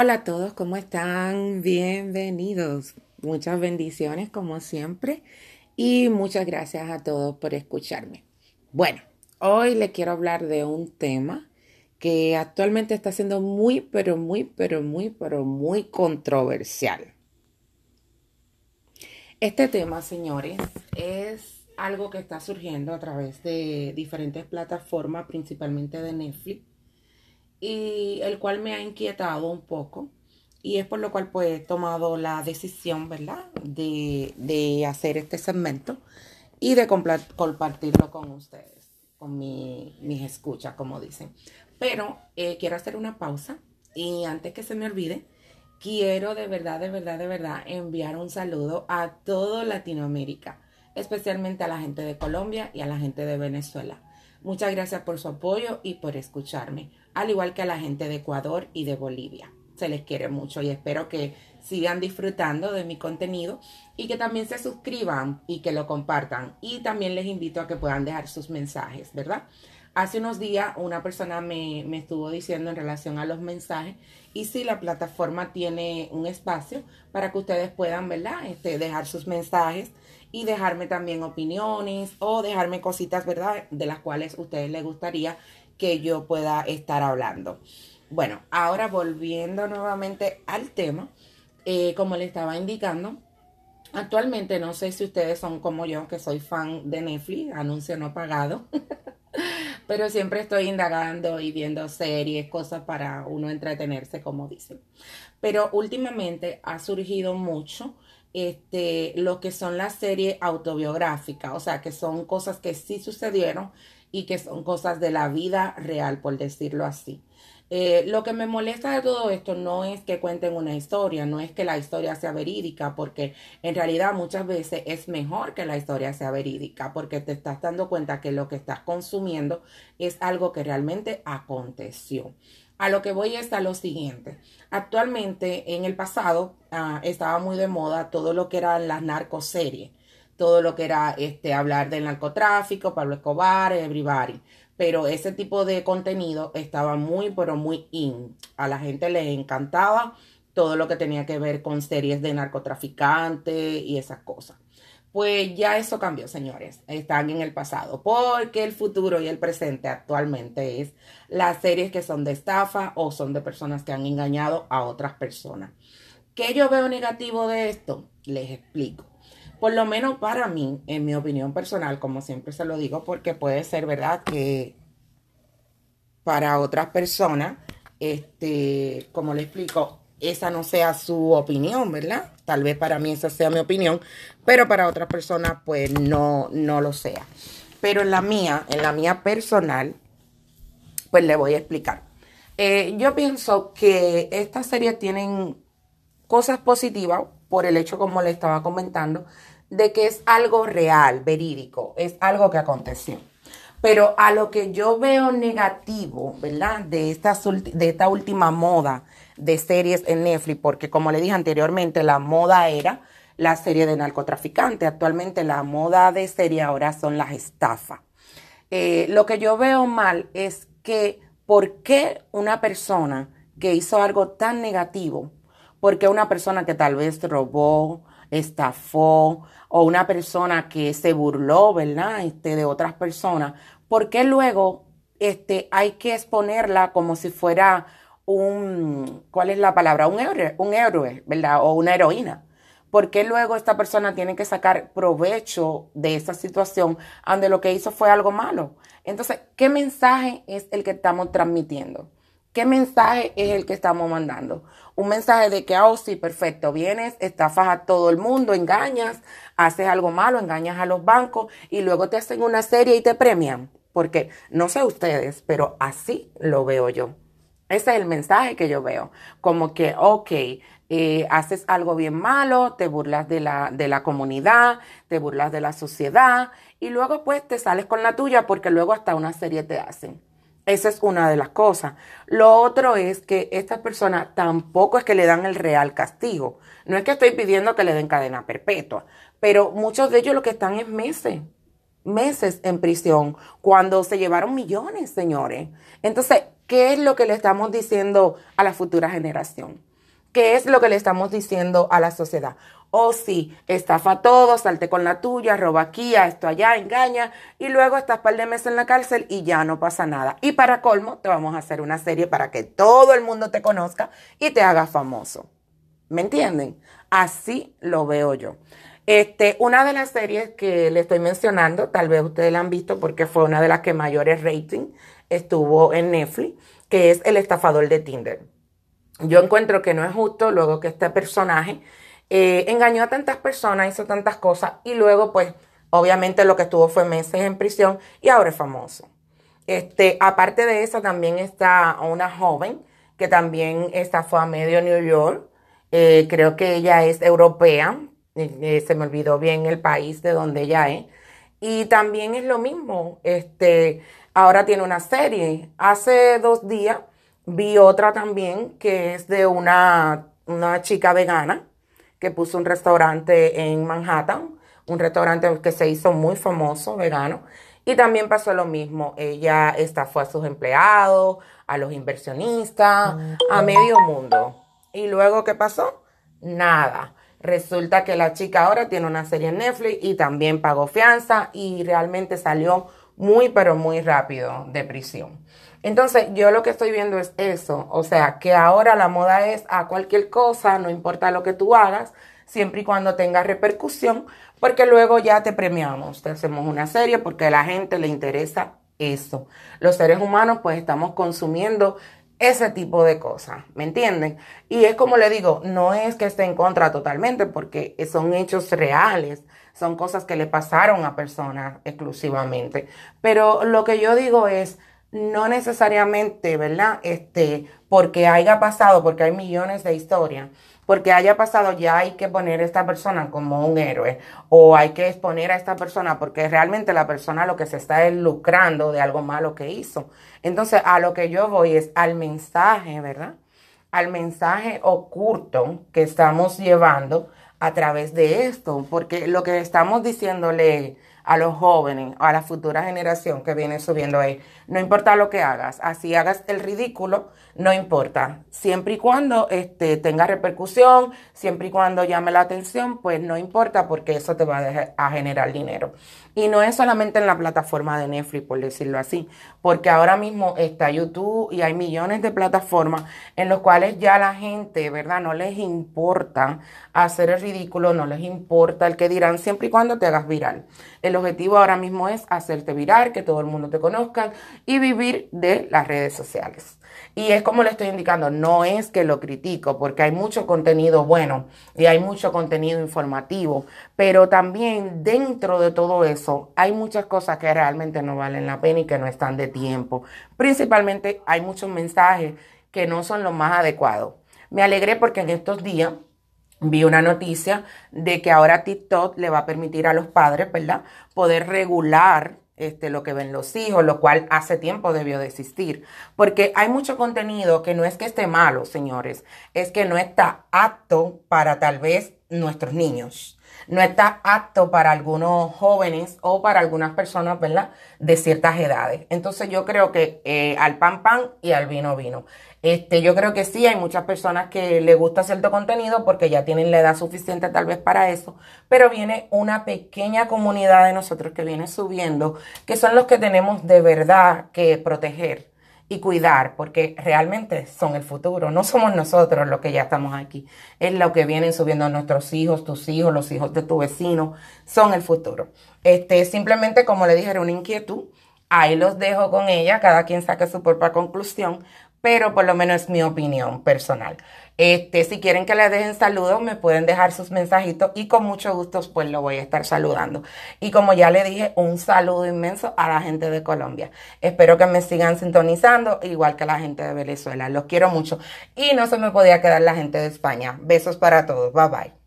Hola a todos, ¿cómo están? Bienvenidos. Muchas bendiciones como siempre y muchas gracias a todos por escucharme. Bueno, hoy le quiero hablar de un tema que actualmente está siendo muy, pero muy, pero muy, pero muy controversial. Este tema, señores, es algo que está surgiendo a través de diferentes plataformas, principalmente de Netflix y el cual me ha inquietado un poco y es por lo cual pues he tomado la decisión, ¿verdad? De, de hacer este segmento y de compartirlo con ustedes, con mi, mis escuchas, como dicen. Pero eh, quiero hacer una pausa y antes que se me olvide, quiero de verdad, de verdad, de verdad enviar un saludo a todo Latinoamérica, especialmente a la gente de Colombia y a la gente de Venezuela. Muchas gracias por su apoyo y por escucharme al igual que a la gente de Ecuador y de Bolivia. Se les quiere mucho y espero que sigan disfrutando de mi contenido y que también se suscriban y que lo compartan. Y también les invito a que puedan dejar sus mensajes, ¿verdad? Hace unos días una persona me, estuvo diciendo en relación a los mensajes y si la plataforma tiene un espacio para que ustedes puedan, ¿verdad? Este, dejar sus mensajes y dejarme también opiniones o dejarme cositas, ¿verdad? De las cuales a ustedes les gustaría que yo pueda estar hablando. Bueno, ahora volviendo nuevamente al tema, eh, como le estaba indicando, actualmente no sé si ustedes son como yo, que soy fan de Netflix, anuncio no pagado, pero siempre estoy indagando y viendo series, cosas para uno entretenerse, como dicen. Pero últimamente ha surgido mucho este, lo que son las series autobiográficas, o sea, que son cosas que sí sucedieron y que son cosas de la vida real, por decirlo así. Eh, lo que me molesta de todo esto no es que cuenten una historia, no es que la historia sea verídica, porque en realidad muchas veces es mejor que la historia sea verídica, porque te estás dando cuenta que lo que estás consumiendo es algo que realmente aconteció. A lo que voy es a lo siguiente. Actualmente, en el pasado, ah, estaba muy de moda todo lo que eran las narcoseries todo lo que era este, hablar del narcotráfico, Pablo Escobar, everybody. Pero ese tipo de contenido estaba muy, pero muy in. A la gente le encantaba todo lo que tenía que ver con series de narcotraficantes y esas cosas. Pues ya eso cambió, señores. Están en el pasado. Porque el futuro y el presente actualmente es las series que son de estafa o son de personas que han engañado a otras personas. ¿Qué yo veo negativo de esto? Les explico. Por lo menos para mí, en mi opinión personal, como siempre se lo digo, porque puede ser verdad que para otras personas, este, como le explico, esa no sea su opinión, ¿verdad? Tal vez para mí esa sea mi opinión, pero para otras personas, pues no, no lo sea. Pero en la mía, en la mía personal, pues le voy a explicar. Eh, yo pienso que estas series tienen cosas positivas por el hecho, como le estaba comentando, de que es algo real, verídico, es algo que aconteció. Pero a lo que yo veo negativo, ¿verdad? De esta, de esta última moda de series en Netflix, porque como le dije anteriormente, la moda era la serie de narcotraficante. Actualmente la moda de serie ahora son las estafas. Eh, lo que yo veo mal es que, ¿por qué una persona que hizo algo tan negativo, porque una persona que tal vez robó, estafó o una persona que se burló, ¿verdad? Este, de otras personas, ¿por qué luego este, hay que exponerla como si fuera un, ¿cuál es la palabra? Un héroe, un héroe, ¿verdad? O una heroína. ¿Por qué luego esta persona tiene que sacar provecho de esa situación donde lo que hizo fue algo malo? Entonces, ¿qué mensaje es el que estamos transmitiendo? ¿Qué mensaje es el que estamos mandando? Un mensaje de que, oh, sí, perfecto, vienes, estafas a todo el mundo, engañas, haces algo malo, engañas a los bancos y luego te hacen una serie y te premian. Porque no sé ustedes, pero así lo veo yo. Ese es el mensaje que yo veo. Como que, ok, eh, haces algo bien malo, te burlas de la, de la comunidad, te burlas de la sociedad y luego pues te sales con la tuya porque luego hasta una serie te hacen. Esa es una de las cosas. Lo otro es que estas personas tampoco es que le dan el real castigo. No es que estoy pidiendo que le den cadena perpetua, pero muchos de ellos lo que están es meses, meses en prisión, cuando se llevaron millones, señores. Entonces, ¿qué es lo que le estamos diciendo a la futura generación? ¿Qué es lo que le estamos diciendo a la sociedad? O sí, estafa a todo, salte con la tuya, roba aquí, a esto allá, engaña, y luego estás par de meses en la cárcel y ya no pasa nada. Y para colmo, te vamos a hacer una serie para que todo el mundo te conozca y te haga famoso. ¿Me entienden? Así lo veo yo. Este, una de las series que le estoy mencionando, tal vez ustedes la han visto porque fue una de las que mayores rating estuvo en Netflix, que es El estafador de Tinder. Yo encuentro que no es justo luego que este personaje eh, engañó a tantas personas, hizo tantas cosas y luego pues obviamente lo que estuvo fue meses en prisión y ahora es famoso. Este, aparte de eso también está una joven que también estafó a medio New York. Eh, creo que ella es europea, eh, se me olvidó bien el país de donde ella es. Y también es lo mismo, este, ahora tiene una serie. Hace dos días vi otra también que es de una, una chica vegana que puso un restaurante en Manhattan, un restaurante que se hizo muy famoso, vegano. Y también pasó lo mismo, ella estafó a sus empleados, a los inversionistas, a medio mundo. ¿Y luego qué pasó? Nada. Resulta que la chica ahora tiene una serie en Netflix y también pagó fianza y realmente salió muy, pero muy rápido de prisión. Entonces, yo lo que estoy viendo es eso, o sea, que ahora la moda es a cualquier cosa, no importa lo que tú hagas, siempre y cuando tenga repercusión, porque luego ya te premiamos, te hacemos una serie porque a la gente le interesa eso. Los seres humanos pues estamos consumiendo ese tipo de cosas, ¿me entienden? Y es como le digo, no es que esté en contra totalmente, porque son hechos reales, son cosas que le pasaron a personas exclusivamente. Pero lo que yo digo es, no necesariamente, ¿verdad? Este, porque haya pasado, porque hay millones de historias, porque haya pasado ya hay que poner a esta persona como un héroe o hay que exponer a esta persona porque realmente la persona lo que se está es lucrando de algo malo que hizo. Entonces, a lo que yo voy es al mensaje, ¿verdad? Al mensaje oculto que estamos llevando a través de esto, porque lo que estamos diciéndole a los jóvenes, a la futura generación que viene subiendo ahí. No importa lo que hagas, así hagas el ridículo, no importa. Siempre y cuando este, tenga repercusión, siempre y cuando llame la atención, pues no importa porque eso te va a, a generar dinero. Y no es solamente en la plataforma de Netflix, por decirlo así, porque ahora mismo está YouTube y hay millones de plataformas en los cuales ya la gente, ¿verdad? No les importa hacer el ridículo, no les importa el que dirán, siempre y cuando te hagas viral. Objetivo ahora mismo es hacerte viral, que todo el mundo te conozca y vivir de las redes sociales. Y es como le estoy indicando, no es que lo critico, porque hay mucho contenido bueno y hay mucho contenido informativo, pero también dentro de todo eso hay muchas cosas que realmente no valen la pena y que no están de tiempo. Principalmente hay muchos mensajes que no son los más adecuados. Me alegré porque en estos días vi una noticia de que ahora TikTok le va a permitir a los padres, ¿verdad?, poder regular este, lo que ven los hijos, lo cual hace tiempo debió de existir. Porque hay mucho contenido que no es que esté malo, señores, es que no está apto para tal vez nuestros niños. No está apto para algunos jóvenes o para algunas personas, ¿verdad? De ciertas edades. Entonces yo creo que eh, al pan pan y al vino vino. Este, yo creo que sí, hay muchas personas que les gusta cierto contenido porque ya tienen la edad suficiente tal vez para eso, pero viene una pequeña comunidad de nosotros que viene subiendo, que son los que tenemos de verdad que proteger y cuidar, porque realmente son el futuro, no somos nosotros los que ya estamos aquí, es lo que vienen subiendo nuestros hijos, tus hijos, los hijos de tu vecino, son el futuro. Este, simplemente como le dije, era una inquietud, ahí los dejo con ella, cada quien saque su propia conclusión, pero por lo menos es mi opinión personal. Este, si quieren que les dejen saludos, me pueden dejar sus mensajitos y con mucho gusto pues lo voy a estar saludando. Y como ya le dije, un saludo inmenso a la gente de Colombia. Espero que me sigan sintonizando, igual que la gente de Venezuela. Los quiero mucho. Y no se me podía quedar la gente de España. Besos para todos. Bye bye.